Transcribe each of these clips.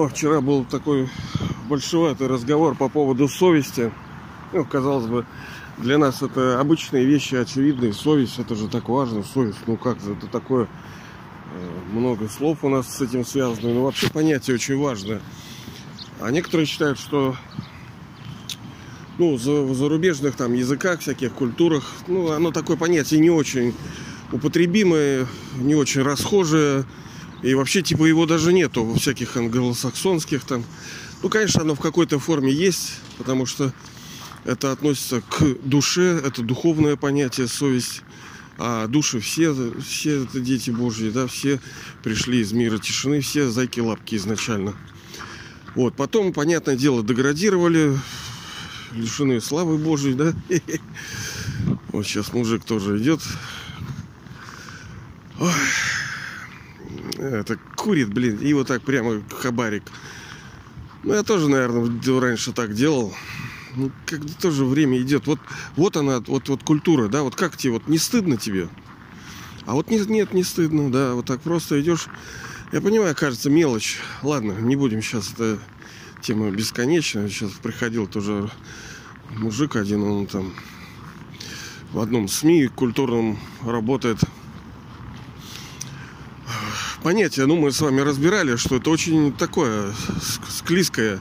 О, вчера был такой большеватый разговор по поводу совести. Ну, казалось бы, для нас это обычные вещи, очевидные. Совесть, это же так важно. Совесть, ну как же, это такое... э, Много слов у нас с этим связано. Но вообще понятие очень важное. А некоторые считают, что ну, в зарубежных там языках, всяких культурах, ну, оно такое понятие не очень употребимое, не очень расхожее. И вообще, типа, его даже нету во всяких англосаксонских там. Ну, конечно, оно в какой-то форме есть, потому что это относится к душе, это духовное понятие, совесть. А души все, все это дети Божьи, да, все пришли из мира тишины, все зайки-лапки изначально. Вот, потом, понятное дело, деградировали, лишены славы Божьей, да. Вот сейчас мужик тоже идет. Ой. Это курит, блин, и вот так прямо хабарик. Ну, я тоже, наверное, раньше так делал. Ну, когда тоже время идет. Вот, вот она, вот, вот культура, да, вот как тебе, вот не стыдно тебе? А вот нет, нет, не стыдно, да, вот так просто идешь. Я понимаю, кажется, мелочь. Ладно, не будем сейчас, это тема бесконечная. Сейчас приходил тоже мужик один, он там в одном СМИ культурном работает. Понятие, ну, мы с вами разбирали, что это очень такое ск- склизкое.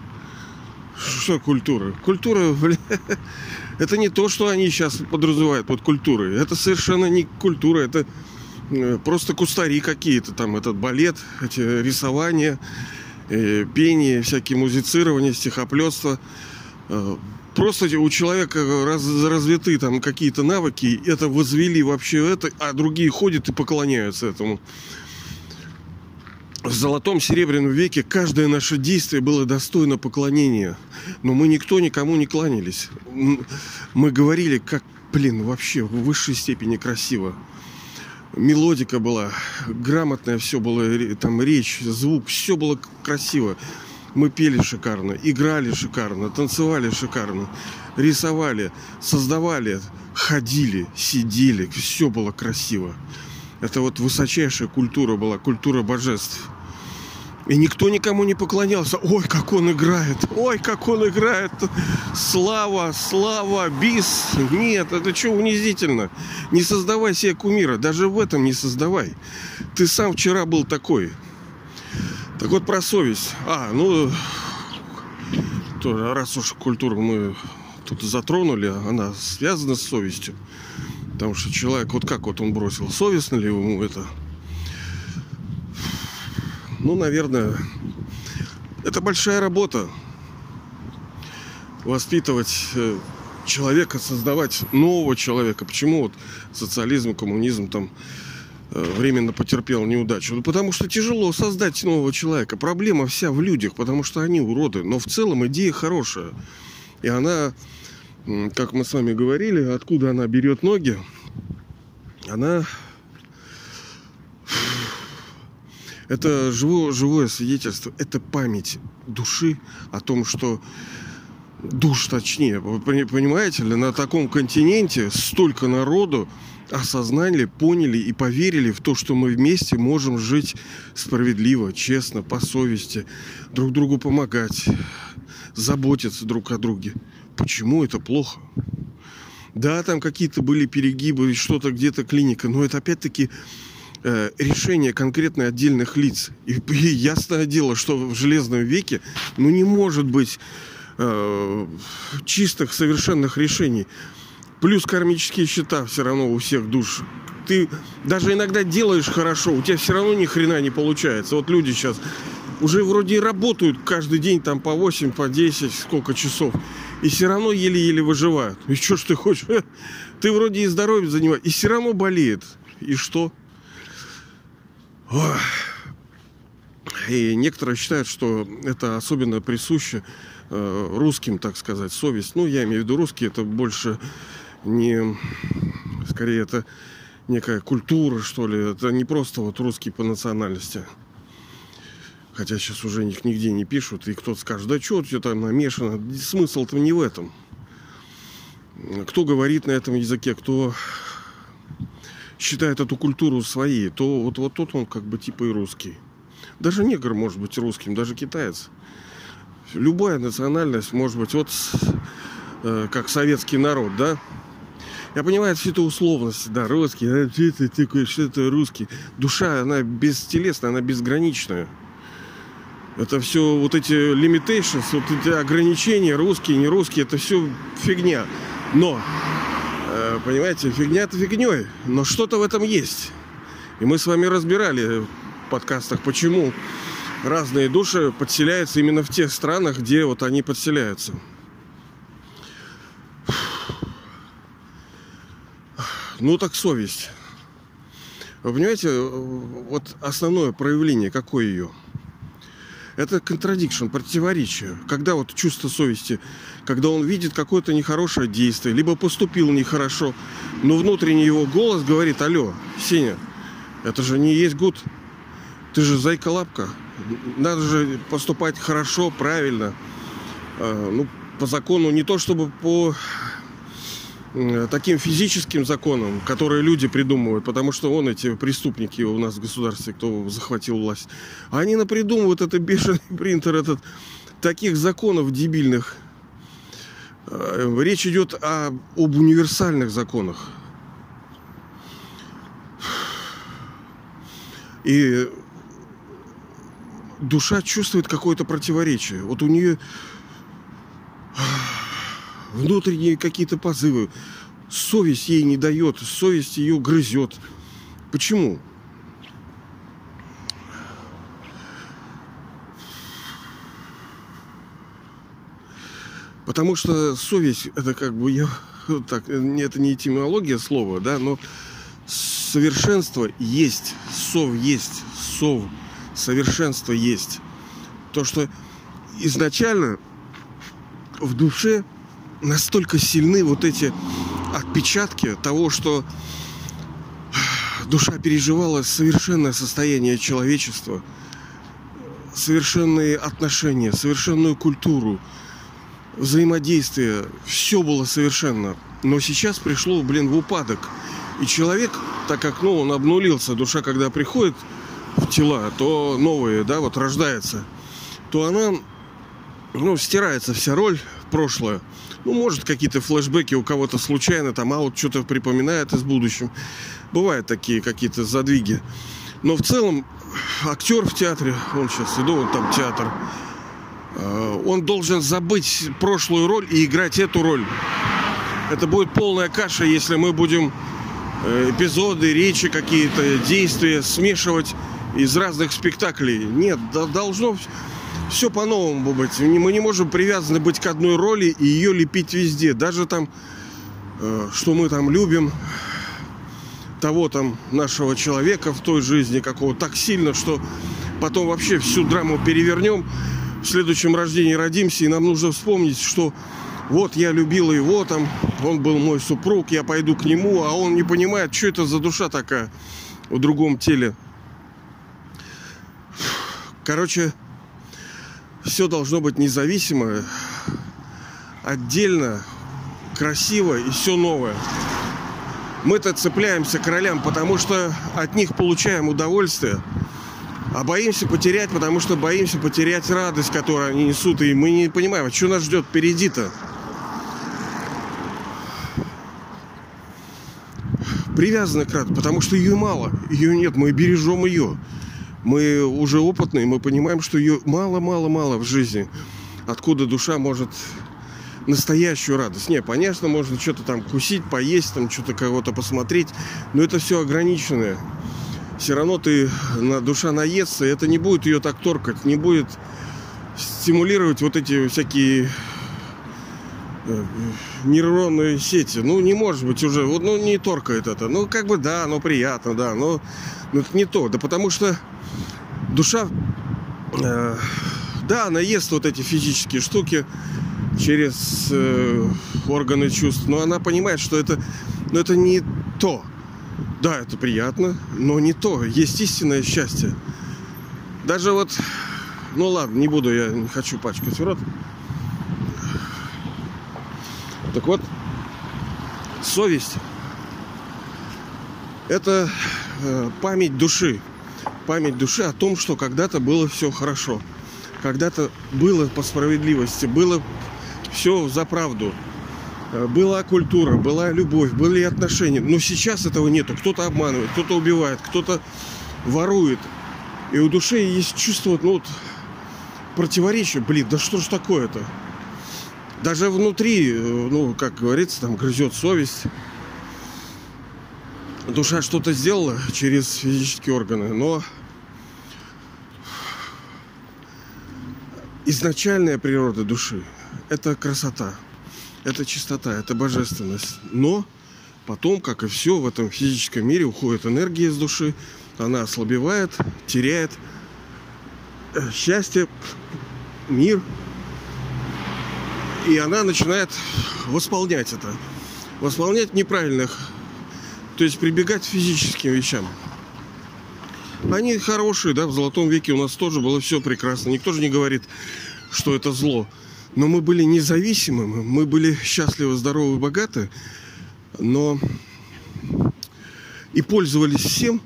Что культура? Культура, бля, это не то, что они сейчас подразумевают под культурой. Это совершенно не культура, это э, просто кустари какие-то, там этот балет, эти рисования, э, пение, всякие музицирования, стихоплетство. Э, Просто у человека раз, развиты там какие-то навыки, это возвели вообще это, а другие ходят и поклоняются этому. В золотом серебряном веке каждое наше действие было достойно поклонения. Но мы никто никому не кланялись. Мы говорили, как, блин, вообще в высшей степени красиво. Мелодика была грамотная, все было, там речь, звук, все было красиво. Мы пели шикарно, играли шикарно, танцевали шикарно, рисовали, создавали, ходили, сидели, все было красиво. Это вот высочайшая культура была, культура божеств. И никто никому не поклонялся. Ой, как он играет! Ой, как он играет! Слава, слава, бис! Нет, это что унизительно? Не создавай себе кумира. Даже в этом не создавай. Ты сам вчера был такой. Так вот про совесть. А, ну, тоже, раз уж культуру мы тут затронули, она связана с совестью. Потому что человек, вот как вот он бросил, совестно ли ему это? Ну, наверное, это большая работа. Воспитывать э, человека, создавать нового человека. Почему вот социализм, коммунизм там э, временно потерпел неудачу? Ну, потому что тяжело создать нового человека. Проблема вся в людях, потому что они уроды. Но в целом идея хорошая. И она, как мы с вами говорили, откуда она берет ноги, она это живое, живое свидетельство, это память души о том, что душ точнее, вы пони- понимаете ли, на таком континенте столько народу осознали, поняли и поверили в то, что мы вместе можем жить справедливо, честно, по совести, друг другу помогать, заботиться друг о друге. Почему это плохо? Да, там какие-то были перегибы, что-то где-то клиника, но это опять-таки э, решение конкретно отдельных лиц. И, и ясное дело, что в железном веке ну не может быть э, чистых, совершенных решений. Плюс кармические счета все равно у всех душ. Ты даже иногда делаешь хорошо, у тебя все равно ни хрена не получается. Вот люди сейчас уже вроде и работают каждый день там по 8, по 10, сколько часов. И все равно еле-еле выживают. И что ж ты хочешь? Ты вроде и здоровьем занимаешься, и все равно болеет. И что? Ох. И некоторые считают, что это особенно присуще э, русским, так сказать, совесть. Ну, я имею в виду русские, это больше не... Скорее, это некая культура, что ли. Это не просто вот русский по национальности. Хотя сейчас уже их нигде не пишут, и кто-то скажет, да что у там намешано. Смысл-то не в этом. Кто говорит на этом языке, кто считает эту культуру своей, то вот, вот тот он как бы типа и русский. Даже негр может быть русским, даже китаец. Любая национальность может быть, вот э, как советский народ, да? Я понимаю все это условности, да, русский, а, что это такое, что это русский. Душа, она бестелесная, она безграничная. Это все вот эти limitations, вот эти ограничения, русские, не русские, это все фигня. Но, э, понимаете, фигня это фигней, но что-то в этом есть. И мы с вами разбирали в подкастах, почему разные души подселяются именно в тех странах, где вот они подселяются. Ну так совесть. Вы понимаете, вот основное проявление, какое ее? Это контрадикшн, противоречие. Когда вот чувство совести, когда он видит какое-то нехорошее действие, либо поступил нехорошо, но внутренний его голос говорит, алло, Сеня, это же не есть гуд. Ты же зайка-лапка. Надо же поступать хорошо, правильно. А, ну, по закону, не то чтобы по таким физическим законам, которые люди придумывают, потому что он эти преступники у нас в государстве, кто захватил власть, они напридумывают это бешеный принтер, этот таких законов дебильных. А, речь идет о, об универсальных законах. И душа чувствует какое-то противоречие. Вот у нее внутренние какие-то позывы. Совесть ей не дает, совесть ее грызет. Почему? Потому что совесть, это как бы я так, это не этимология слова, да, но совершенство есть, сов есть, сов, совершенство есть. То, что изначально в душе настолько сильны вот эти отпечатки того, что душа переживала совершенное состояние человечества, совершенные отношения, совершенную культуру, взаимодействие. Все было совершенно. Но сейчас пришло, блин, в упадок. И человек, так как, ну, он обнулился, душа, когда приходит в тела, то новые, да, вот рождается, то она, ну, стирается вся роль прошлое. Ну, может, какие-то флешбеки у кого-то случайно, там, а вот что-то припоминает из будущего. Бывают такие какие-то задвиги. Но в целом актер в театре, он сейчас иду, он там театр, э, он должен забыть прошлую роль и играть эту роль. Это будет полная каша, если мы будем э, эпизоды, речи какие-то, действия смешивать из разных спектаклей. Нет, должно все по-новому быть. Мы не можем привязаны быть к одной роли и ее лепить везде. Даже там, э, что мы там любим того там нашего человека в той жизни какого так сильно, что потом вообще всю драму перевернем, в следующем рождении родимся, и нам нужно вспомнить, что вот я любила его там, он был мой супруг, я пойду к нему, а он не понимает, что это за душа такая в другом теле. Короче, все должно быть независимо, отдельно, красиво и все новое. Мы-то цепляемся к ролям, потому что от них получаем удовольствие, а боимся потерять, потому что боимся потерять радость, которую они несут, и мы не понимаем, а что нас ждет впереди-то. Привязаны к радости, потому что ее мало, ее нет, мы бережем ее мы уже опытные, мы понимаем, что ее мало-мало-мало в жизни. Откуда душа может настоящую радость. Не, понятно, можно что-то там кусить, поесть, там что-то кого-то посмотреть, но это все ограниченное. Все равно ты, на, душа наестся, и это не будет ее так торкать, не будет стимулировать вот эти всякие э, нейронные сети. Ну, не может быть уже, вот, ну, не торкает это. Ну, как бы да, но приятно, да, но, но это не то. Да потому что душа, э, да, она ест вот эти физические штуки через э, органы чувств, но она понимает, что это, но это не то. Да, это приятно, но не то. Есть истинное счастье. Даже вот, ну ладно, не буду, я не хочу пачкать рот. Так вот, совесть – это э, память души память души о том, что когда-то было все хорошо. Когда-то было по справедливости, было все за правду. Э, была культура, была любовь, были отношения. Но сейчас этого нету. Кто-то обманывает, кто-то убивает, кто-то ворует. И у души есть чувство, ну вот, противоречия. Блин, да что ж такое-то? Даже внутри, э, ну, как говорится, там грызет совесть. Душа что-то сделала через физические органы, но изначальная природа души – это красота, это чистота, это божественность. Но потом, как и все в этом физическом мире, уходит энергия из души, она ослабевает, теряет э, счастье, мир, и она начинает восполнять это. Восполнять неправильных, то есть прибегать к физическим вещам. Они хорошие, да, в золотом веке у нас тоже было все прекрасно. Никто же не говорит, что это зло. Но мы были независимыми, мы были счастливы, здоровы, богаты, но и пользовались всем,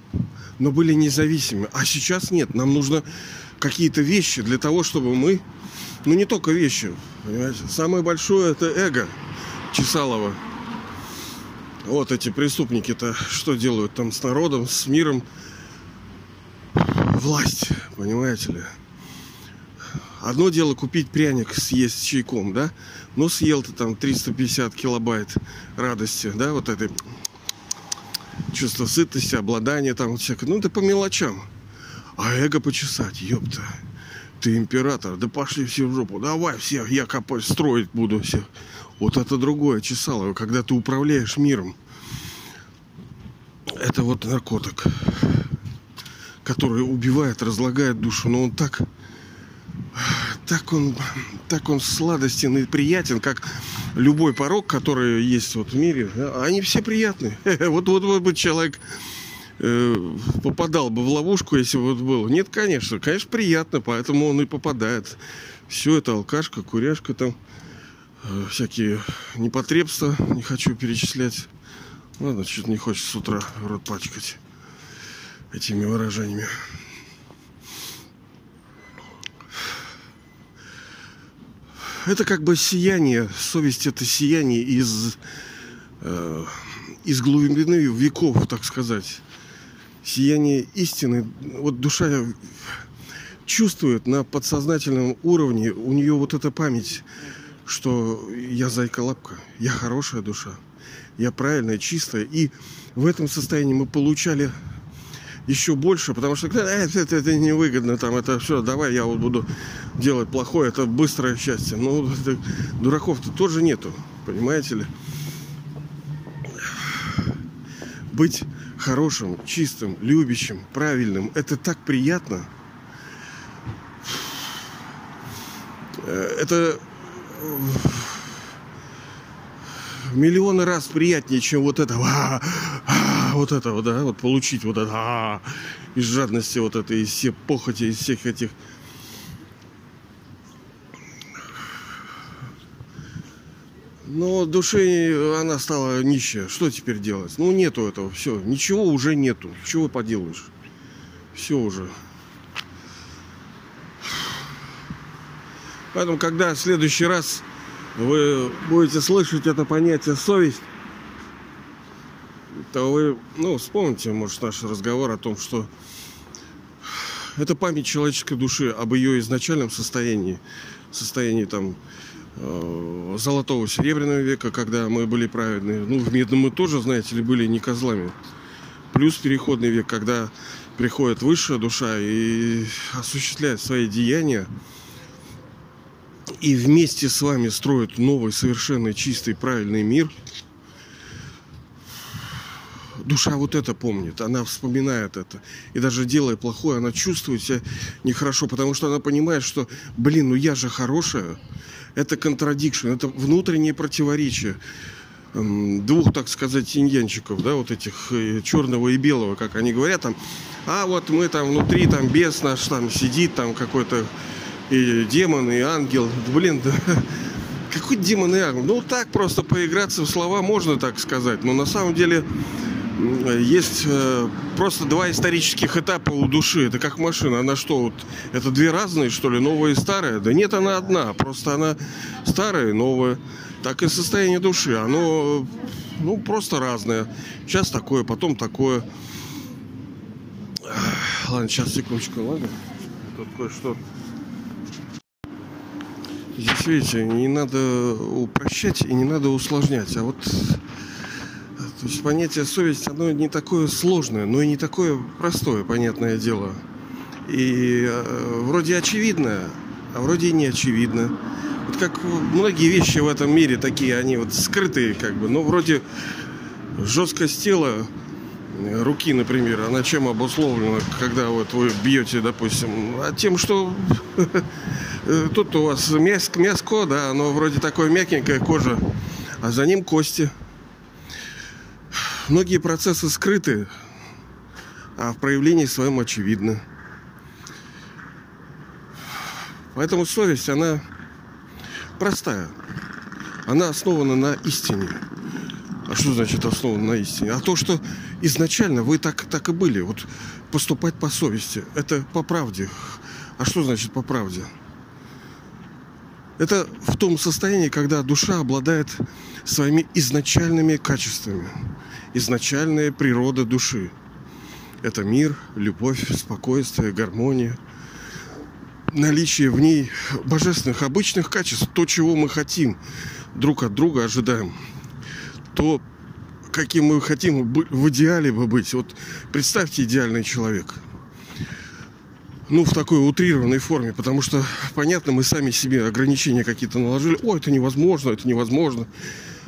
но были независимы. А сейчас нет, нам нужно какие-то вещи для того, чтобы мы, ну не только вещи, понимаете, самое большое это эго Чесалова. Вот эти преступники-то что делают там с народом, с миром? Власть, понимаете ли? Одно дело купить пряник, съесть с чайком, да? Но съел ты там 350 килобайт радости, да, вот этой чувство сытости, обладания там всякое. Ну, это по мелочам. А эго почесать, ёпта. Ты император, да пошли все в жопу. Давай всех, я копать, строить буду всех. Вот это другое чесало, когда ты управляешь миром. Это вот наркотик, который убивает, разлагает душу. Но он так так он, так он сладостен и приятен, как любой порог, который есть вот в мире. Они все приятны. Вот, вот, вот бы человек э, попадал бы в ловушку, если вот был. Нет, конечно, конечно, приятно, поэтому он и попадает. Все это алкашка, куряшка там, э, всякие непотребства, не хочу перечислять. Ладно, что-то не хочется с утра рот пачкать этими выражениями. это как бы сияние, совесть это сияние из, э, из глубины веков, так сказать. Сияние истины. Вот душа чувствует на подсознательном уровне, у нее вот эта память, что я зайка-лапка, я хорошая душа, я правильная, чистая. И в этом состоянии мы получали еще больше, потому что э, это, это невыгодно, там это все, давай я вот буду делать плохое, это быстрое счастье. Ну, дураков-то тоже нету, понимаете ли? Быть хорошим, чистым, любящим, правильным, это так приятно. Это миллионы раз приятнее, чем вот это, вот это, вот, да, вот получить вот это, а, из жадности вот это, из всех похоти, из всех этих Но душе она стала нищая. Что теперь делать? Ну, нету этого. Все. Ничего уже нету. Чего поделаешь? Все уже. Поэтому, когда в следующий раз вы будете слышать это понятие совесть, то вы, ну, вспомните, может, наш разговор о том, что это память человеческой души об ее изначальном состоянии, состоянии там э, золотого серебряного века, когда мы были праведные. Ну, в медном мы тоже, знаете ли, были не козлами. Плюс переходный век, когда приходит высшая душа и осуществляет свои деяния, и вместе с вами строят новый, совершенно чистый, правильный мир, душа вот это помнит, она вспоминает это. И даже делая плохое, она чувствует себя нехорошо, потому что она понимает, что, блин, ну я же хорошая. Это контрадикшн, это внутреннее противоречие двух, так сказать, иньянчиков, да, вот этих э, черного и белого, как они говорят, там, а вот мы там внутри, там бес наш там сидит, там какой-то и демон, и ангел. Блин, да, какой демон и ангел? Ну, так просто поиграться в слова можно так сказать. Но на самом деле есть э, просто два исторических этапа у души. Это как машина. Она что, вот, это две разные, что ли, новая и старая? Да нет, она одна. Просто она старая и новая. Так и состояние души. Оно, ну, просто разное. Сейчас такое, потом такое. Ладно, сейчас, секундочку, ладно? Тут кое-что Здесь, видите, не надо упрощать и не надо усложнять. А вот то есть понятие совесть, оно не такое сложное, но и не такое простое, понятное дело. И э, вроде очевидно, а вроде и не очевидно. Вот как многие вещи в этом мире такие, они вот скрытые как бы, но вроде жесткость тела, руки, например, она чем обусловлена, когда вот вы бьете, допустим, а тем, что тут у вас мяско, да, оно вроде такое мягенькое кожа, а за ним кости – Многие процессы скрыты, а в проявлении своем очевидны. Поэтому совесть, она простая. Она основана на истине. А что значит основана на истине? А то, что изначально вы так, так и были. Вот поступать по совести. Это по правде. А что значит по правде? Это в том состоянии, когда душа обладает своими изначальными качествами изначальная природа души. Это мир, любовь, спокойствие, гармония, наличие в ней божественных обычных качеств, то, чего мы хотим друг от друга, ожидаем, то, каким мы хотим в идеале бы быть. Вот представьте идеальный человек. Ну, в такой утрированной форме, потому что, понятно, мы сами себе ограничения какие-то наложили. О, это невозможно, это невозможно.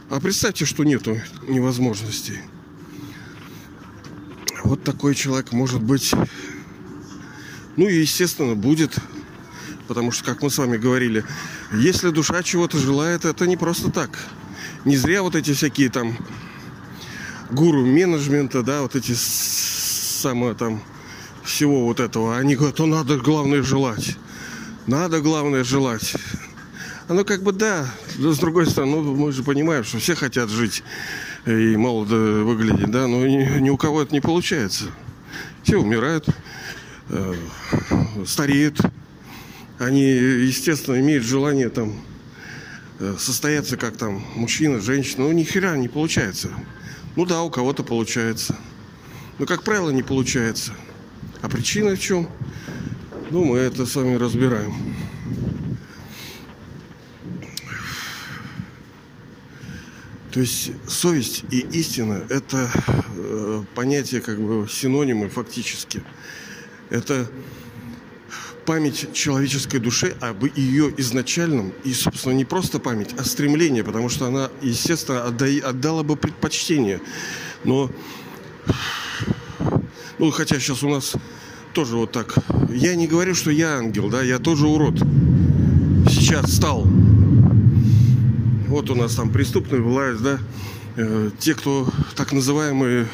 А представьте, что нету невозможностей. Вот такой человек может быть. Ну и, естественно, будет. Потому что, как мы с вами говорили, если душа чего-то желает, это не просто так. Не зря вот эти всякие там гуру менеджмента, да, вот эти самые там всего вот этого, они говорят, то надо главное желать. Надо главное желать. Оно как бы да, но с другой стороны, ну, мы же понимаем, что все хотят жить и молодо выглядеть, да, но ни, ни у кого это не получается. Все умирают, э, стареют. Они, естественно, имеют желание там э, состояться как там мужчина, женщина. Ну, ни хера не получается. Ну да, у кого-то получается. Но, как правило, не получается. А причина в чем? Ну, мы это с вами разбираем. То есть совесть и истина – это э, понятия как бы синонимы фактически. Это память человеческой души об ее изначальном, и, собственно, не просто память, а стремление, потому что она, естественно, отдай, отдала бы предпочтение. Но, ну, хотя сейчас у нас тоже вот так. Я не говорю, что я ангел, да, я тоже урод. Сейчас стал. Вот у нас там преступная власть, да, э, те, кто так называемые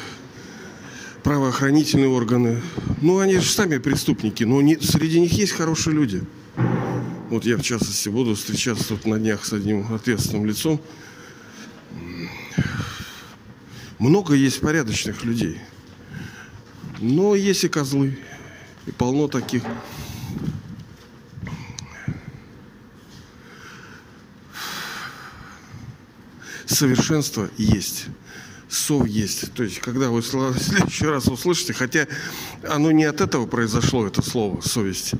правоохранительные органы, ну, они же сами преступники, но не, среди них есть хорошие люди. Вот я, в частности, буду встречаться тут на днях с одним ответственным лицом. Много есть порядочных людей. Но есть и козлы. И полно таких. совершенство есть. Сов есть. То есть, когда вы в следующий раз услышите, хотя оно не от этого произошло, это слово совесть,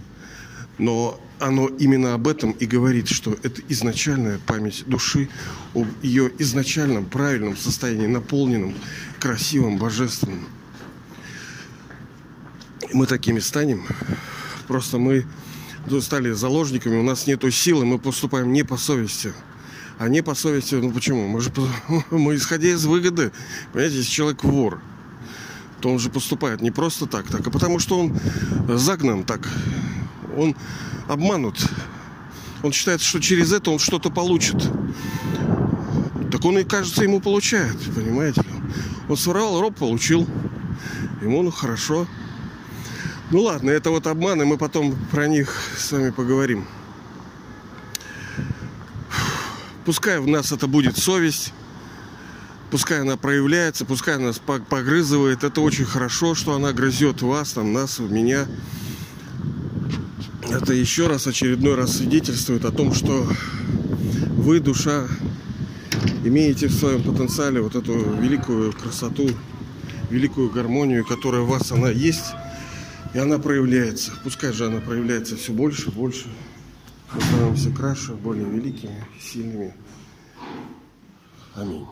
но оно именно об этом и говорит, что это изначальная память души об ее изначальном правильном состоянии, наполненном, красивым, Мы такими станем. Просто мы стали заложниками, у нас нет силы, мы поступаем не по совести – а не по совести. Ну почему? Мы же мы исходя из выгоды. Понимаете, если человек вор, то он же поступает не просто так, так, а потому что он загнан так. Он обманут. Он считает, что через это он что-то получит. Так он и, кажется, ему получает, понимаете? Он своровал роб, получил. Ему ну хорошо. Ну ладно, это вот обманы, мы потом про них с вами поговорим. Пускай в нас это будет совесть. Пускай она проявляется, пускай она нас погрызывает. Это очень хорошо, что она грызет вас, там, нас, меня. Это еще раз, очередной раз свидетельствует о том, что вы, душа, имеете в своем потенциале вот эту великую красоту, великую гармонию, которая у вас она есть, и она проявляется. Пускай же она проявляется все больше, больше. Мы становимся краше, более великими, сильными. Аминь.